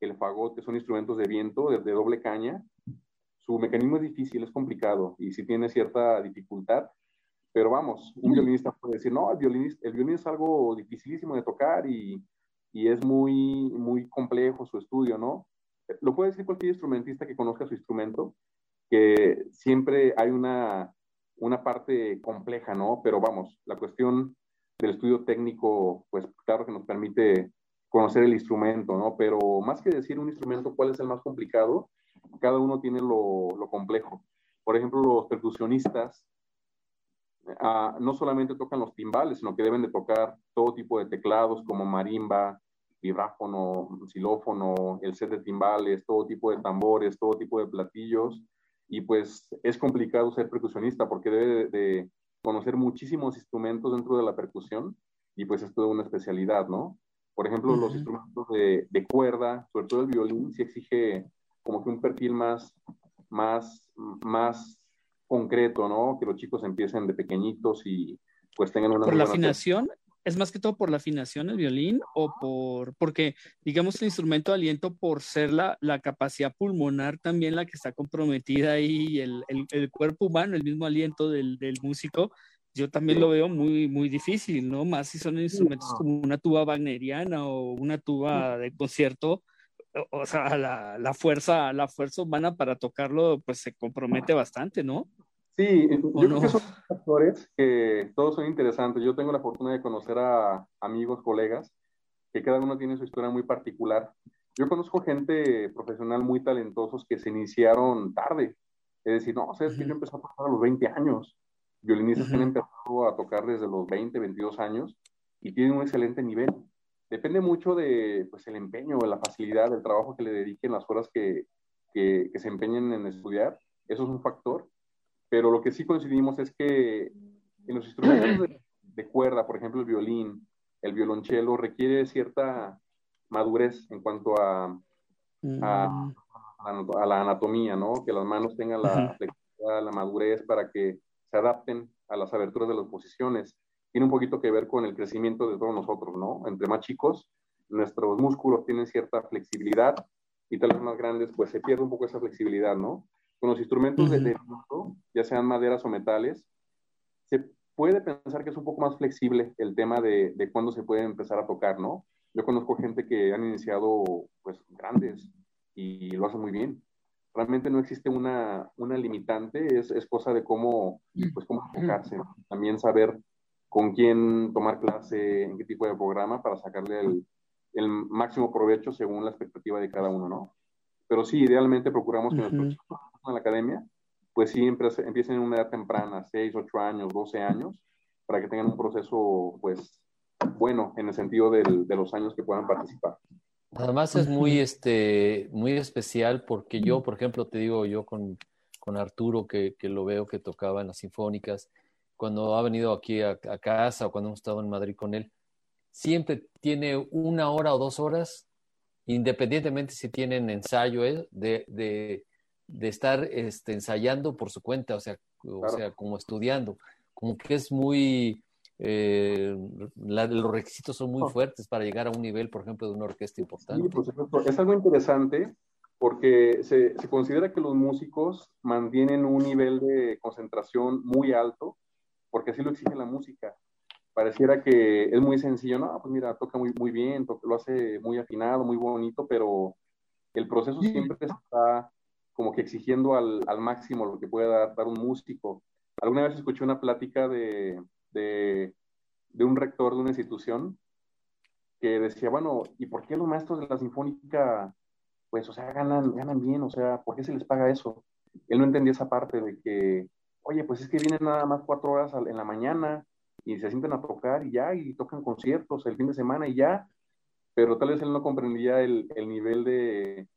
el fagote, son instrumentos de viento de, doble caña. Su mecanismo es difícil, es complicado y si tiene cierta dificultad, pero vamos, un violinista puede decir, no, el violín, el violín es algo dificilísimo de tocar y, y es muy, muy complejo su estudio, ¿no? Lo puede decir cualquier instrumentista que conozca su instrumento, que siempre hay una, una parte compleja, ¿no? Pero vamos, la cuestión del estudio técnico, pues claro que nos permite conocer el instrumento, ¿no? Pero más que decir un instrumento cuál es el más complicado, cada uno tiene lo, lo complejo. Por ejemplo, los percusionistas uh, no solamente tocan los timbales, sino que deben de tocar todo tipo de teclados como marimba, vibráfono, xilófono, el set de timbales, todo tipo de tambores, todo tipo de platillos. Y pues es complicado ser percusionista porque debe de, conocer muchísimos instrumentos dentro de la percusión y pues es toda una especialidad, ¿no? Por ejemplo, uh -huh. los instrumentos de, de, cuerda, sobre todo el violín, sí exige como que un perfil más, más, más concreto, ¿no? Que los chicos empiecen de pequeñitos y pues tengan una... ¿Por la afinación? ¿Es más que todo por la afinación el violín o por, porque digamos el instrumento de aliento por ser la, la capacidad pulmonar también la que está comprometida ahí, el, el, el cuerpo humano, el mismo aliento del, del músico, yo también lo veo muy, muy difícil, ¿no? Más si son instrumentos como una tuba wagneriana o una tuba de concierto, o sea, la, la, fuerza, la fuerza humana para tocarlo, pues se compromete bastante, ¿no? Sí, yo creo no? que son factores que todos son interesantes. Yo tengo la fortuna de conocer a amigos, colegas, que cada uno tiene su historia muy particular. Yo conozco gente profesional muy talentosos que se iniciaron tarde. Es decir, no, sabes uh -huh. que yo empecé a tocar a los 20 años. Violinistas uh -huh. que han empezado a tocar desde los 20, 22 años y tienen un excelente nivel depende mucho de pues, el empeño, la facilidad, del trabajo que le dediquen, las horas que, que, que, se empeñen en estudiar. Eso es un factor. Pero lo que sí coincidimos es que en los instrumentos de, de cuerda, por ejemplo, el violín, el violonchelo, requiere cierta madurez en cuanto a, a, a, la anatomía, ¿no? Que las manos tengan la flexibilidad, la madurez para que se adapten a las aberturas de las posiciones tiene un poquito que ver con el crecimiento de todos nosotros, ¿no? Entre más chicos, nuestros músculos tienen cierta flexibilidad y tal vez más grandes, pues se pierde un poco esa flexibilidad, ¿no? Con los instrumentos uh -huh. de viento, ya sean maderas o metales, se puede pensar que es un poco más flexible el tema de, de cuándo se puede empezar a tocar, ¿no? Yo conozco gente que han iniciado, pues, grandes y lo hacen muy bien. Realmente no existe una, una limitante, es, es cosa de cómo, pues, cómo enfocarse. También saber con quién tomar clase, en qué tipo de programa para sacarle el, el, máximo provecho según la expectativa de cada uno, ¿no? Pero sí, idealmente procuramos que uh -huh. nuestros chicos en la academia, pues sí empiecen en una edad temprana, 6, 8 años, 12 años, para que tengan un proceso, pues, bueno, en el sentido del, de los años que puedan participar. Además es muy, este, muy especial porque yo, por ejemplo, te digo, yo con, con Arturo, que, que lo veo que tocaba en las sinfónicas, cuando ha venido aquí a, a, casa o cuando hemos estado en Madrid con él, siempre tiene una hora o dos horas, independientemente si tienen ensayo, ¿eh? de, de, de, estar este, ensayando por su cuenta, o sea, claro. o sea, como estudiando. Como que es muy... Eh, la, los requisitos son muy oh. fuertes para llegar a un nivel, por ejemplo, de una orquesta importante. Sí, por. Es algo interesante porque se, se considera que los músicos mantienen un nivel de concentración muy alto porque así lo exige la música. Pareciera que es muy sencillo, no, pues mira, toca muy, muy bien, lo hace muy afinado, muy bonito, pero el proceso siempre está como que exigiendo al, al máximo lo que puede dar, dar, un músico. Alguna vez escuché una plática de, de, de un rector de una institución que decía, bueno, ¿y por qué los maestros de la sinfónica, pues, o sea, ganan, ganan bien? O sea, ¿por qué se les paga eso? Él no entendía esa parte de que oye, pues es que vienen nada más cuatro horas en la mañana y se sienten a tocar y ya, y tocan conciertos el fin de semana y ya, pero tal vez él no comprendía el, el nivel de,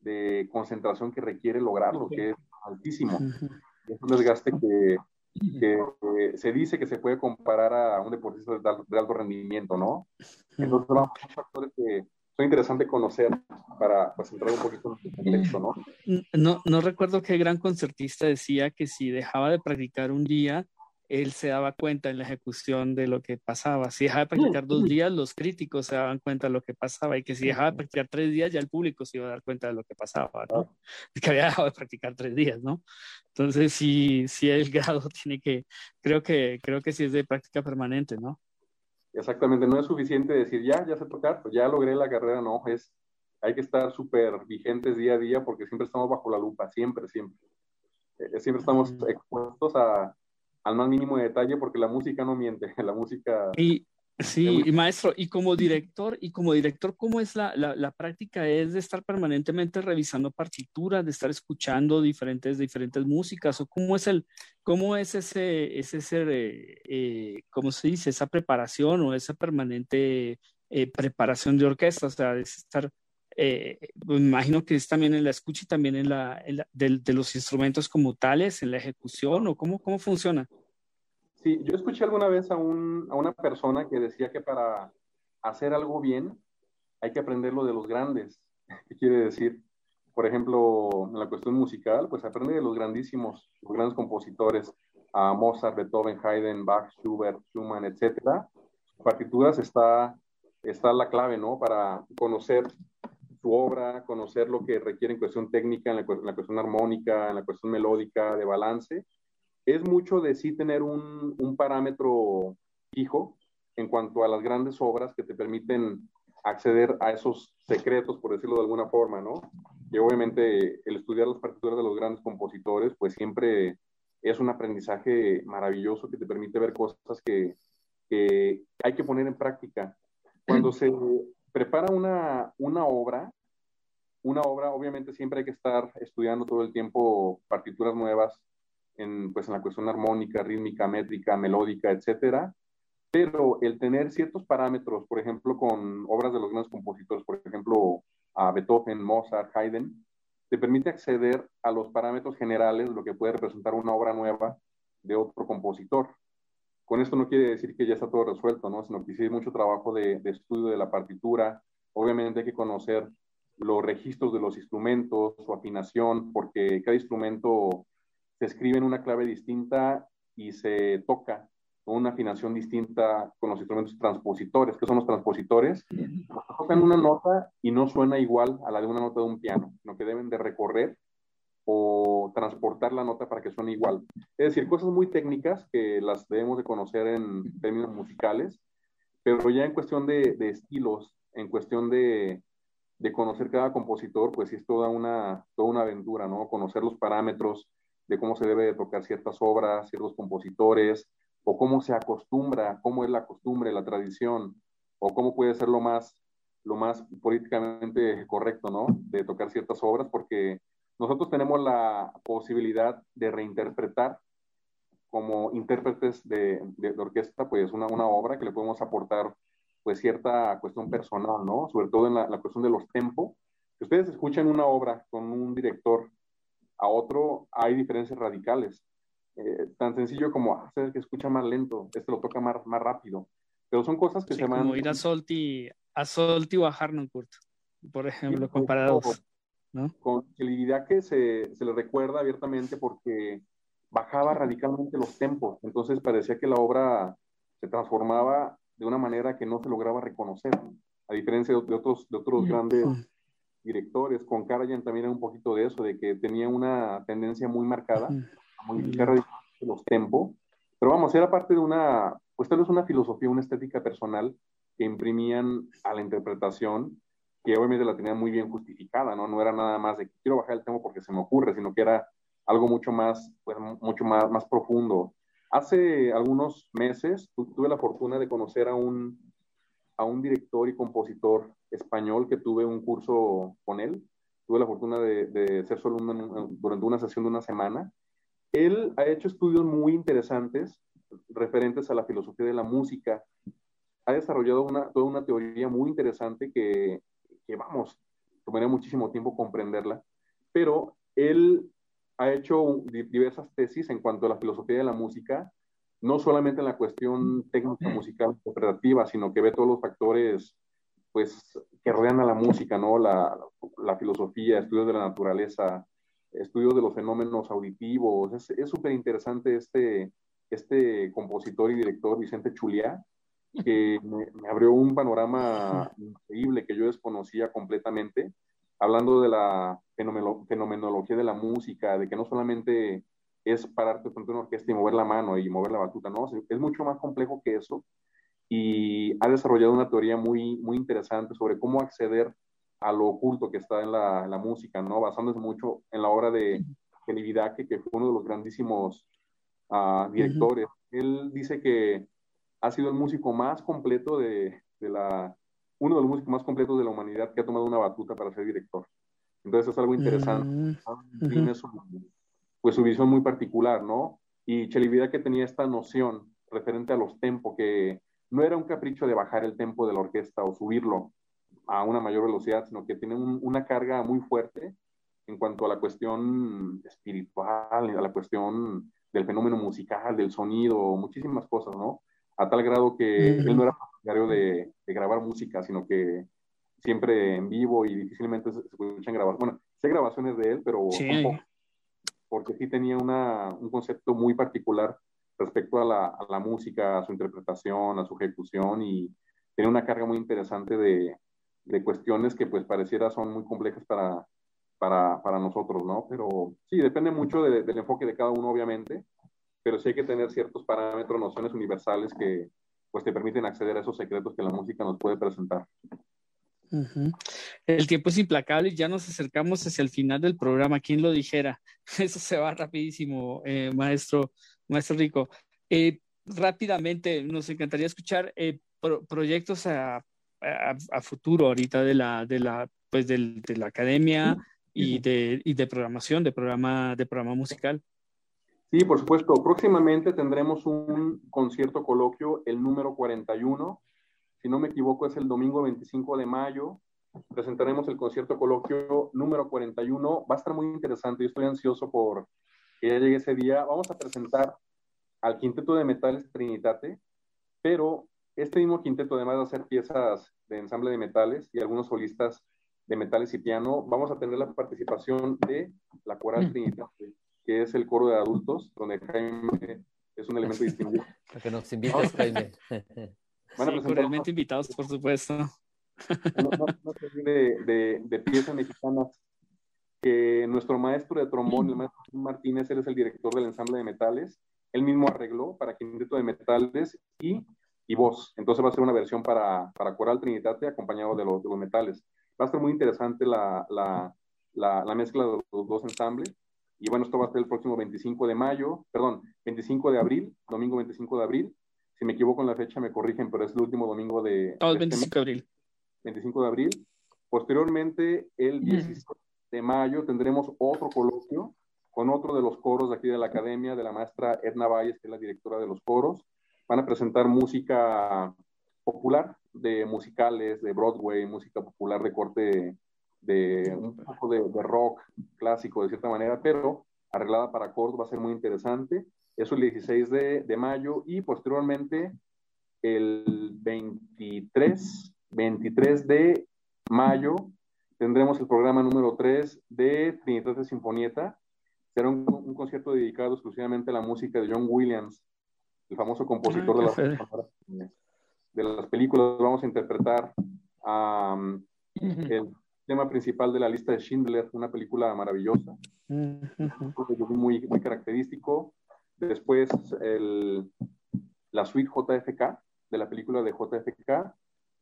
de, concentración que requiere lograrlo, que es altísimo. Es un desgaste que, que eh, se dice que se puede comparar a un deportista de, de alto rendimiento, ¿no? Entonces, son factores que fue interesante conocer para pues, entrar un poquito en el contexto, ¿no? No, no recuerdo qué gran concertista decía que si dejaba de practicar un día, él se daba cuenta en la ejecución de lo que pasaba. Si dejaba de practicar dos días, los críticos se daban cuenta de lo que pasaba y que si dejaba de practicar tres días, ya el público se iba a dar cuenta de lo que pasaba, ¿no? Que había dejado de practicar tres días, ¿no? Entonces, sí, sí el grado tiene que, creo que, creo que sí es de práctica permanente, ¿no? Exactamente, no es suficiente decir, ya, ya sé tocar, pues ya logré la carrera, no, es, hay que estar súper vigentes día a día porque siempre estamos bajo la lupa, siempre, siempre. Eh, siempre estamos expuestos a, al más mínimo detalle porque la música no miente, la música... Y, sí, y maestro, y como director, y como director, ¿cómo es la, la, práctica? ¿Es de estar permanentemente revisando partituras, de estar escuchando diferentes, diferentes músicas? ¿O cómo es el, cómo es ese, ese, ese eh, ¿cómo se dice? Esa preparación o esa permanente eh, preparación de orquesta, o sea, de estar eh, me imagino que es también en la escucha y también en la, de, los instrumentos como tales, en la ejecución, o cómo, cómo funciona. Sí, yo escuché alguna vez a, un, a una persona que decía que para hacer algo bien hay que aprenderlo de los grandes. ¿Qué quiere decir? Por ejemplo, en la cuestión musical, pues aprende de los grandísimos, los grandes compositores, a Mozart, Beethoven, Haydn, Bach, Schubert, Schumann, etcétera. Partituras está, está la clave, ¿no? Para conocer su obra, conocer lo que requiere en cuestión técnica, en la, cuestión armónica, en la cuestión melódica, de balance. Es mucho de sí tener un, un parámetro fijo en cuanto a las grandes obras que te permiten acceder a esos secretos, por decirlo de alguna forma, ¿no? Y obviamente el estudiar las partituras de los grandes compositores, pues siempre es un aprendizaje maravilloso que te permite ver cosas que, que hay que poner en práctica. Cuando se prepara una, una obra, una obra obviamente siempre hay que estar estudiando todo el tiempo partituras nuevas en, pues, en la cuestión armónica, rítmica, métrica, melódica, etcétera. Pero el tener ciertos parámetros, por ejemplo, con obras de los grandes compositores, por ejemplo, a Beethoven, Mozart, Haydn, te permite acceder a los parámetros generales, lo que puede representar una obra nueva de otro compositor. Con esto no quiere decir que ya está todo resuelto, ¿no? Sino que sí mucho trabajo de estudio de la partitura. Obviamente hay que conocer los registros de los instrumentos, su afinación, porque cada instrumento se escribe en una clave distinta y se toca con una afinación distinta con los instrumentos transpositores. ¿Qué son los transpositores? Tocan una nota y no suena igual a la de una nota de un piano, sino que deben de recorrer o transportar la nota para que suene igual. Es decir, cosas muy técnicas que las debemos de conocer en términos musicales, pero ya en cuestión de, estilos, en cuestión de, de, conocer cada compositor, pues es toda una, toda una aventura, ¿no? Conocer los parámetros de cómo se debe de tocar ciertas obras, ciertos compositores, o cómo se acostumbra, cómo es la costumbre, la tradición, o cómo puede ser lo más, lo más políticamente correcto, ¿no? De tocar ciertas obras, porque nosotros tenemos la posibilidad de reinterpretar como intérpretes de, de, orquesta, pues una, una, obra que le podemos aportar pues cierta cuestión personal, ¿no? Sobre todo en la, cuestión de los tempos. Si ustedes escuchan una obra con un director a otro, hay diferencias radicales. Eh, tan sencillo como, ah, que escucha más lento, este lo toca más, más rápido. Pero son cosas que se van... Como ir a Solti, a Solti o a Harnoncourt, por ejemplo, comparados. Con el que se, se le recuerda abiertamente porque bajaba radicalmente los tempos, entonces parecía que la obra se transformaba de una manera que no se lograba reconocer, a diferencia de, otros, de otros grandes directores. Con Karajan también era un poquito de eso, de que tenía una tendencia muy marcada a modificar los tempos, pero vamos, era parte de una, pues tal vez una filosofía, una estética personal que imprimían a la interpretación que obviamente la tenía muy bien justificada, ¿no? No era nada más de quiero bajar el tema porque se me ocurre, sino que era algo mucho más, pues, mucho más, más profundo. Hace algunos meses tuve la fortuna de conocer a un, a un director y compositor español que tuve un curso con él. Tuve la fortuna de, de ser solo durante una sesión de una semana. Él ha hecho estudios muy interesantes referentes a la filosofía de la música. Ha desarrollado una, toda una teoría muy interesante que que vamos, tomaría muchísimo tiempo comprenderla, pero él ha hecho diversas tesis en cuanto a la filosofía de la música, no solamente en la cuestión técnica musical interpretativa, sino que ve todos los factores pues que rodean a la música, ¿no? La, la filosofía, estudios de la naturaleza, estudios de los fenómenos auditivos. Es súper interesante este, este compositor y director Vicente Chuliá, que me, abrió un panorama increíble que yo desconocía completamente, hablando de la fenomenología de la música, de que no solamente es pararte frente a una orquesta y mover la mano y mover la batuta, no, es mucho más complejo que eso y ha desarrollado una teoría muy, muy interesante sobre cómo acceder a lo oculto que está en la, la música, ¿no? Basándose mucho en la obra de Kenny que fue uno de los grandísimos uh, directores. Él dice que ha sido el músico más completo de, de, la, uno de los músicos más completos de la humanidad que ha tomado una batuta para ser director. Entonces es algo interesante. Mm, Tiene su, pues su visión muy particular, ¿no? Y que tenía esta noción referente a los tempos que no era un capricho de bajar el tempo de la orquesta o subirlo a una mayor velocidad, sino que tiene una carga muy fuerte en cuanto a la cuestión espiritual, a la cuestión del fenómeno musical, del sonido, muchísimas cosas, ¿no? A tal grado que él no era partidario de, de, grabar música, sino que siempre en vivo y difícilmente se, escuchan grabaciones. Bueno, sé grabaciones de él, pero sí. Porque sí tenía una, un concepto muy particular respecto a la, música, a su interpretación, a su ejecución y tiene una carga muy interesante de, de cuestiones que pues pareciera son muy complejas para, para, para nosotros, ¿no? Pero sí, depende mucho de, del enfoque de cada uno, obviamente, pero sí hay que tener ciertos parámetros, nociones universales que pues te permiten acceder a esos secretos que la música nos puede presentar. Uh -huh. El tiempo es implacable y ya nos acercamos hacia el final del programa. ¿Quién lo dijera? Eso se va rapidísimo, eh, maestro maestro Rico. Eh, rápidamente, nos encantaría escuchar eh, pro proyectos a, a, a, futuro ahorita de la, de la, pues del, de la academia y de, y de programación, de programa, de programa musical. Sí, por supuesto. Próximamente tendremos un concierto coloquio, el número 41. Si no me equivoco, es el domingo 25 de mayo. Presentaremos el concierto coloquio número 41. Va a estar muy interesante. Yo estoy ansioso por, que ya llegue ese día, vamos a presentar al quinteto de metales Trinitate, pero este mismo quinteto, además de hacer piezas de ensamble de metales y algunos solistas de metales y piano, vamos a tener la participación de la coral mm. Trinitate, que es el coro de adultos, donde Jaime es un elemento distinguido. Para que nos invites, Jaime. Sí, cordialmente invitados, por supuesto. De, de, de piezas mexicanas que nuestro maestro de trombón, el maestro Martínez, él es el director del ensamble de metales, él mismo arregló para quinteto de metales y, y voz. Entonces va a ser una versión para, para coral Trinitate acompañado de los, de los metales. Va a ser muy interesante la, la, la, la, mezcla de los dos ensambles. Y bueno, esto va a ser el próximo 25 de mayo, perdón, 25 de abril, domingo 25 de abril. Si me equivoco en la fecha, me corrigen, pero es el último domingo de. Oh, el 25 de abril. 25 de abril. Posteriormente, el 16 de mayo tendremos otro coloquio con otro de los coros de aquí de la academia, de la maestra Edna Valles, que es la directora de los coros. Van a presentar música popular, de musicales, de Broadway, música popular de corte de un poco de, de rock clásico de cierta manera, pero arreglada para coros, va a ser muy interesante. Eso el 16 de, de mayo y posteriormente el 23, 23 de mayo tendremos el programa número 3 de Trinitate Sinfonieta. Será un, un, concierto dedicado exclusivamente a la música de John Williams, el famoso compositor ah, de, las, de, las, películas. Vamos a interpretar um, el tema principal de la lista de Schindler, una película maravillosa, muy, muy característico. Después la suite JFK, de la película de JFK,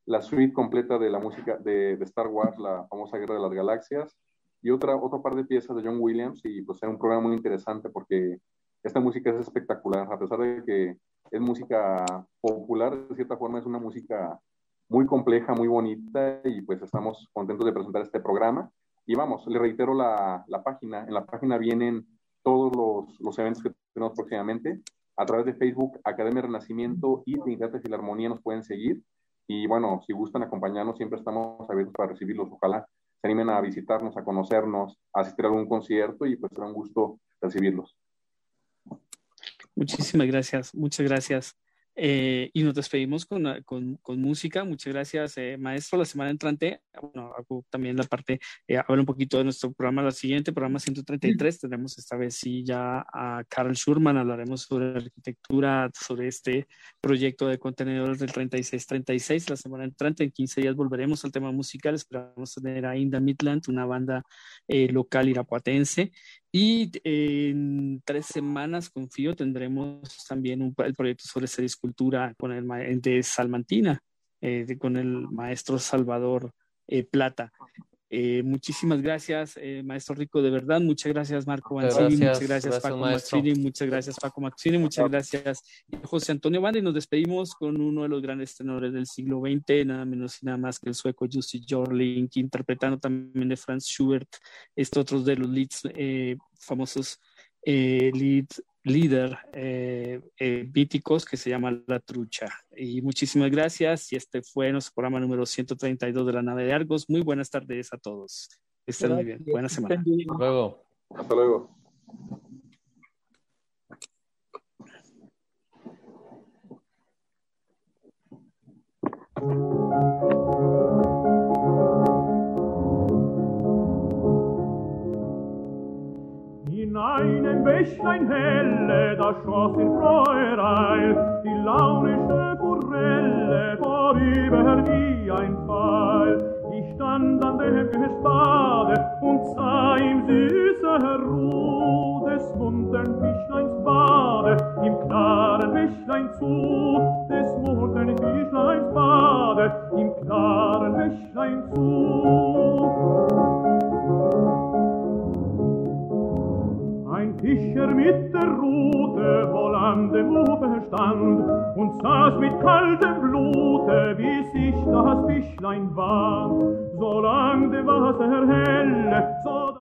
la suite completa de la música de, de, Star Wars, la famosa Guerra de las Galaxias, y otra, otro par de piezas de John Williams, y pues era un programa muy interesante porque esta música es espectacular, a pesar de que es música popular, de cierta forma es una música muy compleja, muy bonita, y pues estamos contentos de presentar este programa. Y vamos, le reitero la, la página, en la página vienen todos los, eventos que tenemos próximamente, a través de Facebook, Academia Renacimiento y Trinidad de Filarmonía nos pueden seguir y bueno, si gustan acompañarnos, siempre estamos abiertos para recibirlos. Ojalá se animen a visitarnos, a conocernos, a asistir a algún concierto y pues será un gusto recibirlos. Muchísimas gracias, muchas gracias. Eh, y nos despedimos con, con, con música. Muchas gracias, eh, maestro. La semana entrante, bueno, hago también la parte, eh, hablo un poquito de nuestro programa, la siguiente, programa 133. Tendremos esta vez sí ya a Carl Schurman, hablaremos sobre arquitectura, sobre este proyecto de contenedores del 3636. La semana entrante, en 15 días, volveremos al tema musical. Esperamos tener a Inda Midland, una banda local irapuatense. Y en tres semanas, confío, tendremos también un, el proyecto sobre escultura con el de Salmantina, eh, con el maestro Salvador eh, Plata. Eh, muchísimas gracias, eh, maestro Rico, de verdad. Muchas gracias, Marco Banzini. Muchas gracias, gracias Paco Maxini. Muchas gracias, Paco Maxini. Muchas gracias, José Antonio Banda. Y nos despedimos con uno de los grandes tenores del siglo XX, nada menos y nada más que el sueco Jussi Jorling, interpretando también de Franz Schubert, este otro de los leads eh, famosos eh, lead, líder eh, eh, míticos que se llama La Trucha. Y muchísimas gracias. Y este fue nuestro programa número 132 de la nave de Argos. Muy buenas tardes a todos. Estén muy bien. Buena semana. Hasta luego. Hasta luego. in einem Bächlein helle, da schoss in Freureil die launische Forelle vorüber wie ein Pfeil. Ich stand an dem Gestade und sah im süße Ruh des muntern Fischleins Bade, im klaren Wäschlein zu, des muntern Fischleins Bade, im klaren Wäschlein zu. Fischer mit der Rute wohl an dem Ufer stand und saß mit kaltem Blute, wie sich das Fischlein war. Solang dem Wasser helle, so